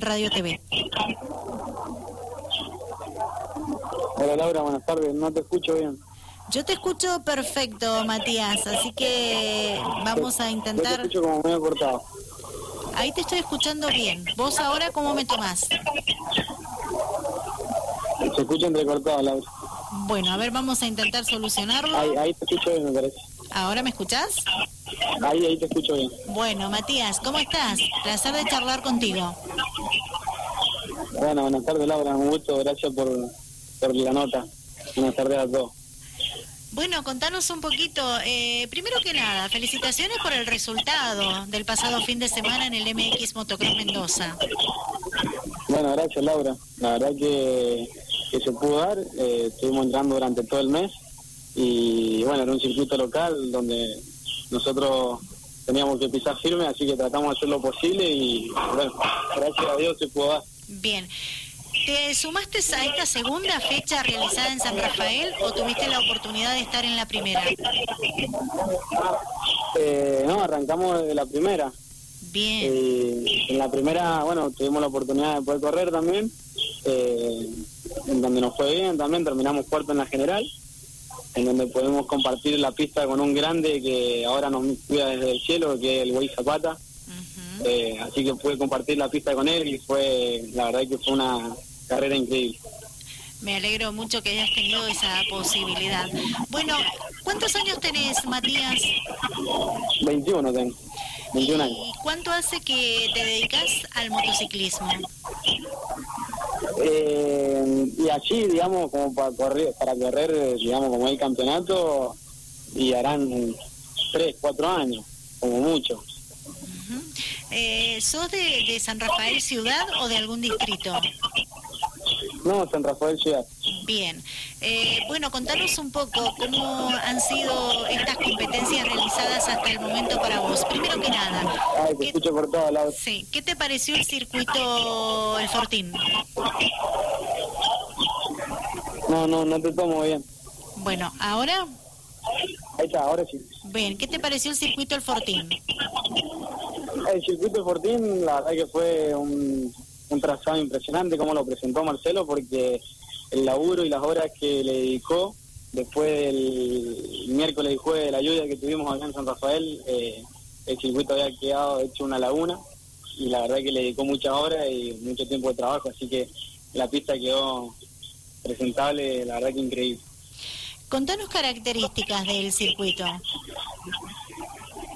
Radio TV. Hola Laura, buenas tardes. No te escucho bien. Yo te escucho perfecto, Matías, así que vamos a Yo te intentar... escucho como medio cortado. Ahí te estoy escuchando bien. ¿Vos ahora cómo me tomás? Se escucha entrecortado, Laura. Bueno, a ver, vamos a intentar solucionarlo. Ahí, ahí te escucho bien, me parece. ¿Ahora me escuchás? Ahí, ahí te escucho bien. Bueno, Matías, ¿cómo estás? Placer de charlar contigo. Bueno, buenas tardes, Laura. Un gusto. Gracias por, por la nota. Buenas tardes a todos. Bueno, contanos un poquito. eh, primero que nada, felicitaciones por el resultado del pasado fin de semana en el MX Motocross Mendoza. Bueno, gracias, Laura. La verdad que, que se pudo dar. Eh, estuvimos entrando durante todo el mes. Y bueno, era un circuito local donde nosotros teníamos que pisar firme, así que tratamos de hacer lo posible. Y bueno, gracias a Dios se pudo dar. Bien. ¿Te sumaste a esta segunda fecha realizada en San Rafael o tuviste la oportunidad de estar en la primera? Eh, no, arrancamos desde la primera. Bien, Eh, en la primera, bueno, tuvimos la oportunidad de poder correr también, eh, en donde nos fue bien también, terminamos cuarto en la general, en donde podemos compartir la pista con un grande que ahora nos cuida desde el cielo, que es el Güey Zapata. Eh, así que pude compartir la pista con él y fue, la verdad que fue una carrera increíble. me alegro mucho que hayas tenido esa posibilidad. Bueno, ¿cuántos años tenés, Matías? 21 tengo, 21 años. ¿Y cuánto hace que te dedicas al motociclismo? Eh, y allí, digamos, como para correr, para correr, digamos, como el campeonato, y harán tres, cuatro años, como mucho. Eh, ¿Sos de, de San Rafael Ciudad o de algún distrito? No, San Rafael Ciudad. Bien. Eh, bueno, contanos un poco cómo han sido estas competencias realizadas hasta el momento para vos. Primero que nada, Ay, te ¿qué, escucho por todos lados. sí, ¿qué te pareció el circuito El Fortín? No, no, no te tomo bien. Bueno, ahora, Ahí está, ahora sí. bien, ¿qué te pareció el circuito El Fortín? El circuito de Fortín, la verdad que fue un, un trazado impresionante como lo presentó Marcelo, porque el laburo y las horas que le dedicó después del miércoles y jueves de la lluvia que tuvimos acá en San Rafael, eh, el circuito había quedado hecho una laguna y la verdad que le dedicó muchas horas y mucho tiempo de trabajo, así que la pista quedó presentable, la verdad que increíble. Contanos características del circuito.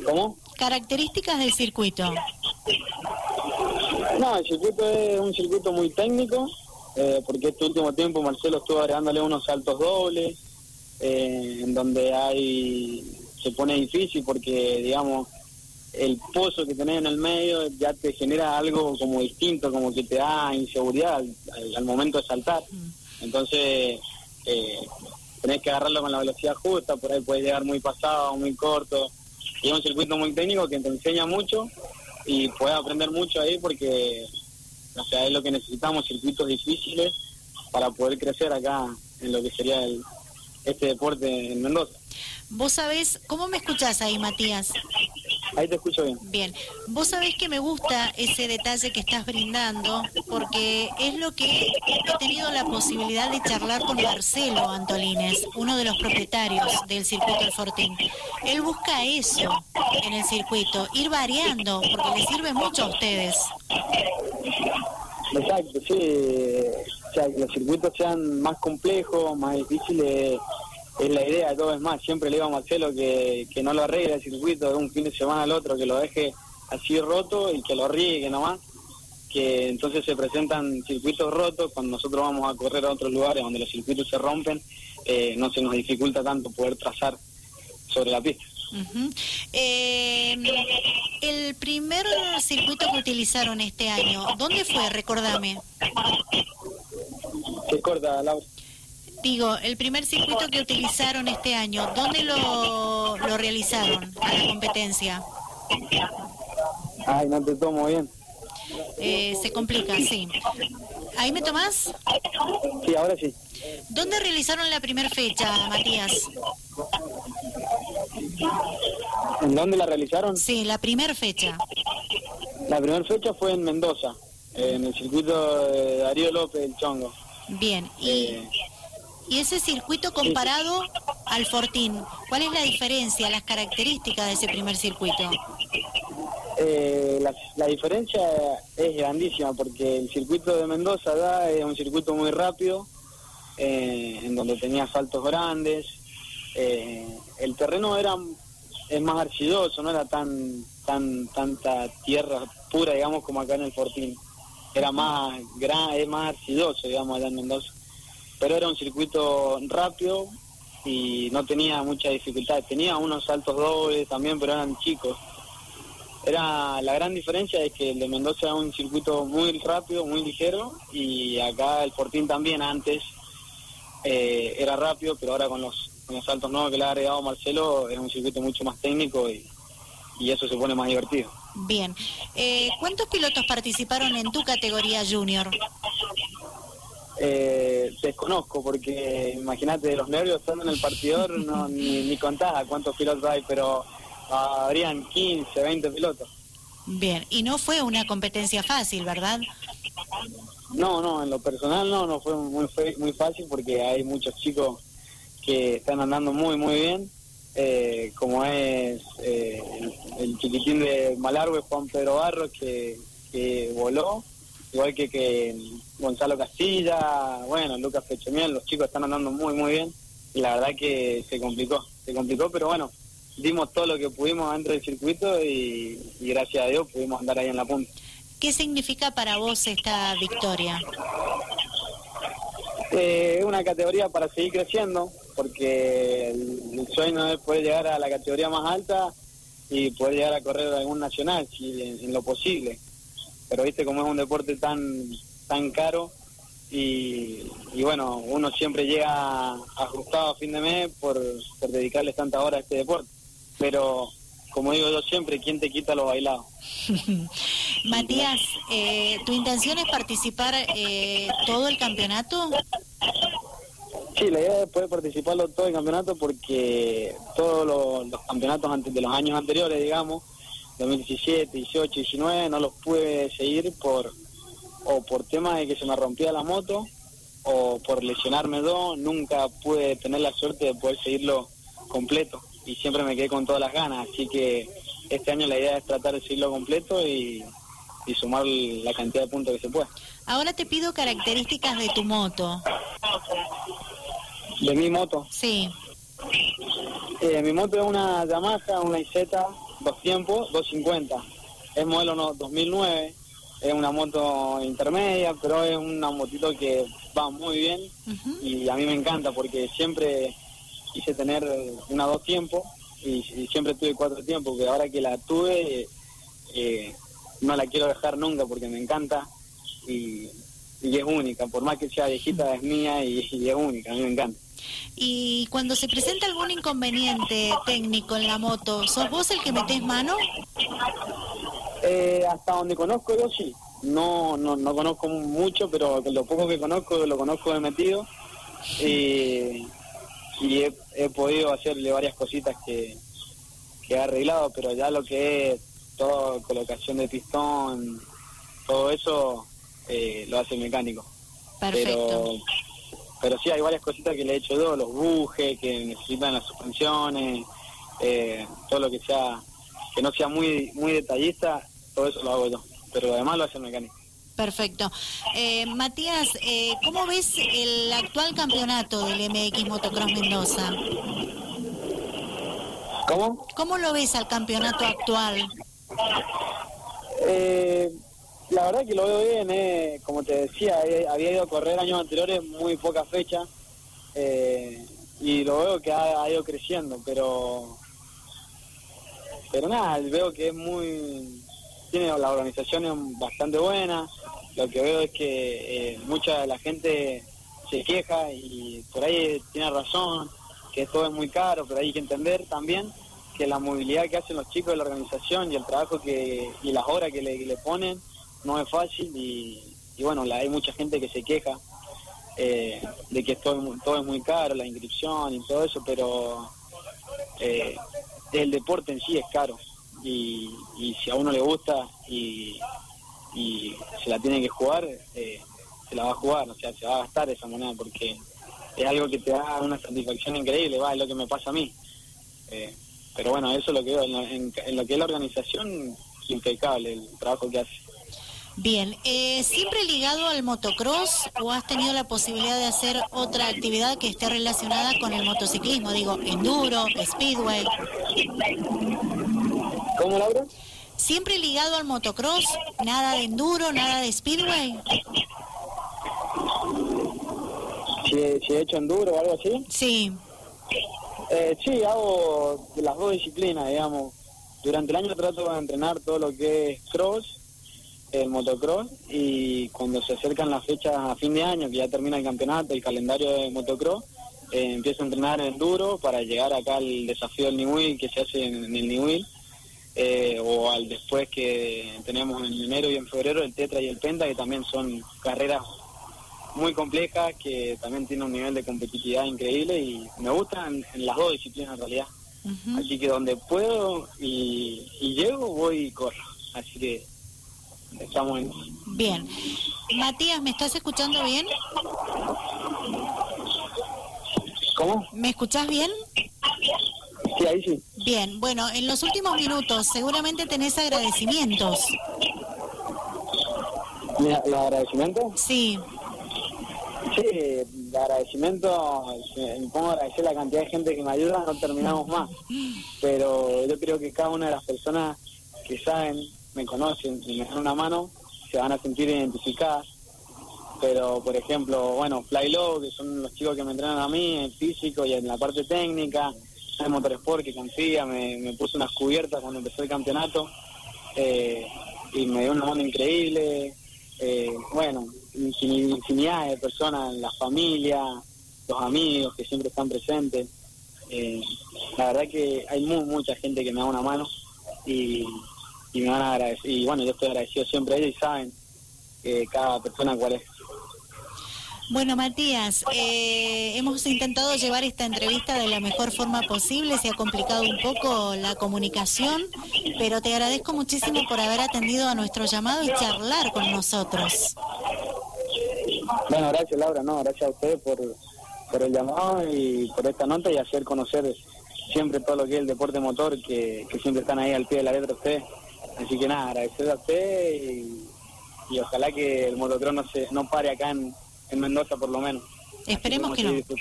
¿Cómo? Características del circuito. No, el circuito es un circuito muy técnico, eh, porque este último tiempo Marcelo estuvo agregándole unos saltos dobles, eh, en donde hay se pone difícil porque, digamos, el pozo que tenés en el medio ya te genera algo como distinto, como que te da inseguridad al, momento de saltar. Entonces, eh, tenés que agarrarlo con la velocidad justa, por ahí puedes llegar muy pasado, muy corto. Es un circuito muy técnico que te enseña mucho y puedes aprender mucho ahí porque, o sea, es lo que necesitamos, circuitos difíciles para poder crecer acá en lo que sería el, este deporte en Mendoza. Vos sabés, ¿cómo me escuchás ahí, Matías? Ahí te escucho bien. Bien, vos sabés que me gusta ese detalle que estás brindando porque es lo que he tenido la posibilidad de charlar con Marcelo Antolines, uno de los propietarios del circuito El Fortín. Él busca eso en el circuito, ir variando porque les sirve mucho a ustedes. Exacto, sí. O sea, que los circuitos sean más complejos, más difíciles, es la idea de todo. Es más, siempre le digo a Marcelo que, que no lo arregle el circuito de un fin de semana al otro, que lo deje así roto y que lo riegue nomás. Que entonces se presentan circuitos rotos cuando nosotros vamos a correr a otros lugares donde los circuitos se rompen, eh, no se nos dificulta tanto poder trazar sobre la pista. Eh, el primer circuito que utilizaron este año, ¿dónde fue? Recordame. ¿Qué corta, Laura? Digo, el primer circuito que utilizaron este año, ¿dónde lo, lo realizaron a la competencia? Ay, no te tomo bien. Eh, se complica, sí. ¿Ahí me tomás? Sí, ahora sí. ¿Dónde realizaron la primera fecha, Matías? ¿En dónde la realizaron? Sí, la primera fecha. La primera fecha fue en Mendoza, en el circuito de Darío López del Chongo. Bien, y, eh, y ese circuito comparado al Fortín, ¿cuál es la diferencia, las características de ese primer circuito? Eh, la, diferencia es grandísima porque el circuito de Mendoza es un circuito muy rápido, eh, en donde tenía saltos grandes. el terreno era es más arcidoso, no era tan tan tanta tierra pura, digamos, como acá en el Fortín. Era más gran, es más arcidoso, digamos, allá en Mendoza. Pero era un circuito rápido y no tenía mucha dificultad. Tenía unos saltos dobles también, pero eran chicos. Era la gran diferencia es que el de Mendoza era un circuito muy rápido, muy ligero y acá el Fortín también antes eh, era rápido, pero ahora con los, con los saltos nuevos que le ha agregado Marcelo es un circuito mucho más técnico y, y eso se pone más divertido. Bien. Eh, ¿Cuántos pilotos participaron en tu categoría junior? Eh, desconozco, porque imagínate, los nervios estando en el partidor, no, ni, ni contaba cuántos pilotos hay, pero habrían 15, 20 pilotos. Bien, y no fue una competencia fácil, ¿verdad? No, no, en lo personal no, no fue muy, muy fácil porque hay muchos chicos que están andando muy, muy bien eh, como es eh, el, chiquitín de Malargue, Juan Pedro Barros, que, voló, igual que, que Gonzalo Castilla, bueno, Lucas Pechemiel, los chicos están andando muy, muy bien, y la verdad que se complicó, se complicó, pero bueno, dimos todo lo que pudimos dentro del circuito y, gracias a Dios pudimos andar ahí en la punta. ¿Qué significa para vos esta victoria? Eh, es una categoría para seguir creciendo, porque el, sueño es poder llegar a la categoría más alta y poder llegar a correr algún nacional, si en, lo posible. Pero viste como es un deporte tan tan caro y, bueno, uno siempre llega ajustado a fin de mes por, por dedicarle tanta hora a este deporte. Pero como digo yo siempre, ¿quién te quita lo bailado? Matías, eh, ¿tu intención es participar eh, todo el campeonato? Sí, la idea es poder participarlo todo el campeonato porque todos los, campeonatos antes de los años anteriores, digamos, 2017, 18, 19, no los pude seguir por o por temas de que se me rompía la moto o por lesionarme dos, nunca pude tener la suerte de poder seguirlo completo y siempre me quedé con todas las ganas, así que este año la idea es tratar de seguirlo completo y, y sumar la cantidad de puntos que se pueda. Ahora te pido características de tu moto. ¿De mi moto? Sí. Eh, mi moto es una Yamaha, una IZ, dos tiempos, 250. Es modelo 2009, es una moto intermedia, pero es una motito que va muy bien. Y a mí me encanta porque siempre quise tener una dos tiempos y, siempre tuve cuatro tiempos, que ahora que la tuve eh, no la quiero dejar nunca porque me encanta. Y, es única, por más que sea viejita es mía y es única, a mí me encanta. Y cuando se presenta algún inconveniente técnico en la moto, ¿sos vos el que metés mano? Eh, hasta donde conozco yo sí. No, no, no conozco mucho, pero lo poco que conozco lo conozco de metido. Y, he, podido hacerle varias cositas que, que he arreglado, pero ya lo que es toda colocación de pistón, todo eso eh, lo hace el mecánico. Perfecto pero sí hay varias cositas que le he hecho yo, los bujes que necesitan las suspensiones, eh, todo lo que sea, que no sea muy muy detallista, todo eso lo hago yo, pero además lo hace el mecánico. Perfecto. Eh, Matías, eh, ¿cómo ves el actual campeonato del MX Motocross Mendoza? ¿Cómo? ¿Cómo lo ves al campeonato actual? Eh, la verdad que lo veo bien, eh, como te decía, eh, había ido a correr años anteriores muy poca fecha eh, y lo veo que ha, ido creciendo, pero pero nada, veo que es muy tiene la organización bastante buena, lo que veo es que mucha de la gente se queja y por ahí tiene razón, que todo es muy caro, pero hay que entender también que la movilidad que hacen los chicos de la organización y el trabajo que y las horas que le ponen no es fácil y, bueno, la, hay mucha gente que se queja eh, de que todo, todo es muy caro, la inscripción y todo eso, pero eh, el deporte en sí es caro y, si a uno le gusta y, y se la tiene que jugar, eh, se la va a jugar, o sea, se va a gastar esa moneda porque es algo que te da una satisfacción increíble, va, es lo que me pasa a mí. Eh, pero bueno, eso es lo que veo, en, en, lo que es la organización, impecable el trabajo que hace. Bien, eh, ¿siempre ligado al motocross o has tenido la posibilidad de hacer otra actividad que esté relacionada con el motociclismo? Digo, enduro, speedway. ¿Cómo, Laura? ¿Siempre ligado al motocross? ¿Nada de enduro, nada de speedway? Si, he hecho enduro o algo así. Sí. Eh, sí, hago las dos disciplinas, digamos. Durante el año trato de entrenar todo lo que es cross, el motocross, y cuando se acercan las fechas a fin de año, que ya termina el campeonato, el calendario de motocross, eh, empiezo a entrenar enduro para llegar acá al desafío del Niwil que se hace en, el Niwil, eh, o al después que tenemos en enero y en febrero el Tetra y el Penta, que también son carreras muy complejas, que también tienen un nivel de competitividad increíble y me gustan en las dos disciplinas en realidad. Así que donde puedo y, llego, voy y corro. Así que estamos en... Bien. Matías, ¿me estás escuchando bien? ¿Cómo? ¿Me escuchás bien? Sí, ahí sí. Bien, bueno, en los últimos minutos seguramente tenés agradecimientos. ¿Los agradecimientos? Sí. Sí, de agradecimiento, me pongo a agradecer la cantidad de gente que me ayuda, no terminamos más. Pero yo creo que cada una de las personas que saben, me conocen y me dan una mano, se van a sentir identificadas. Pero, por ejemplo, bueno, Fly Low, que son los chicos que me entrenan a mí en físico y en la parte técnica, el Motorsport que confía, me, me puso unas cubiertas cuando empezó el campeonato eh, y me dio una mano increíble. Eh, bueno, infinidad de personas, la familia, los amigos que siempre están presentes. Eh, la verdad que hay mucha gente que me da una mano y, me van a agradecer. Y bueno, yo estoy agradecido siempre a ellos y saben cada persona cuál es. Bueno, Matías, eh, hemos intentado llevar esta entrevista de la mejor forma posible, se ha complicado un poco la comunicación, pero te agradezco muchísimo por haber atendido a nuestro llamado y charlar con nosotros. Bueno, gracias Laura, no, gracias a ustedes por, por el llamado y por esta nota y hacer conocer siempre todo lo que es el deporte motor, que, siempre están ahí al pie de la letra ustedes. Así que nada, agradecer a ustedes y, ojalá que el motocross no, se, no pare acá en en Mendoza por lo menos. Esperemos que no. Este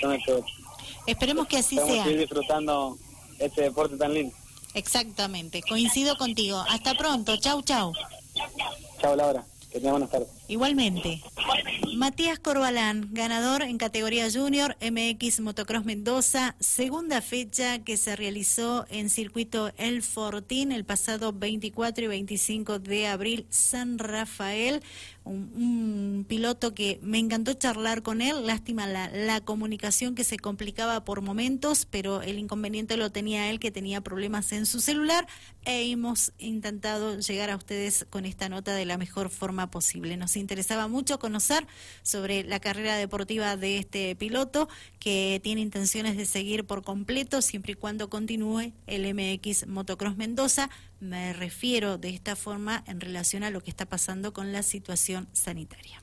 Esperemos que así sea. Seguir disfrutando este deporte tan lindo. Exactamente, coincido contigo. Hasta pronto, chau, chau. Chau, Laura. Que tenga buenas tardes. Igualmente. Matías Corbalán, ganador en categoría junior MX Motocross Mendoza, segunda fecha que se realizó en circuito El Fortín el pasado 24 y 25 de abril, San Rafael un, piloto que me encantó charlar con él, lástima la, la, comunicación que se complicaba por momentos, pero el inconveniente lo tenía él que tenía problemas en su celular e intentado llegar a ustedes con esta nota de la mejor forma posible. Nos interesaba mucho conocer sobre la carrera deportiva de este piloto que tiene intenciones de seguir por completo siempre y cuando continúe el MX Motocross Mendoza. Me refiero de esta forma en relación a lo que está pasando con la situación sanitaria.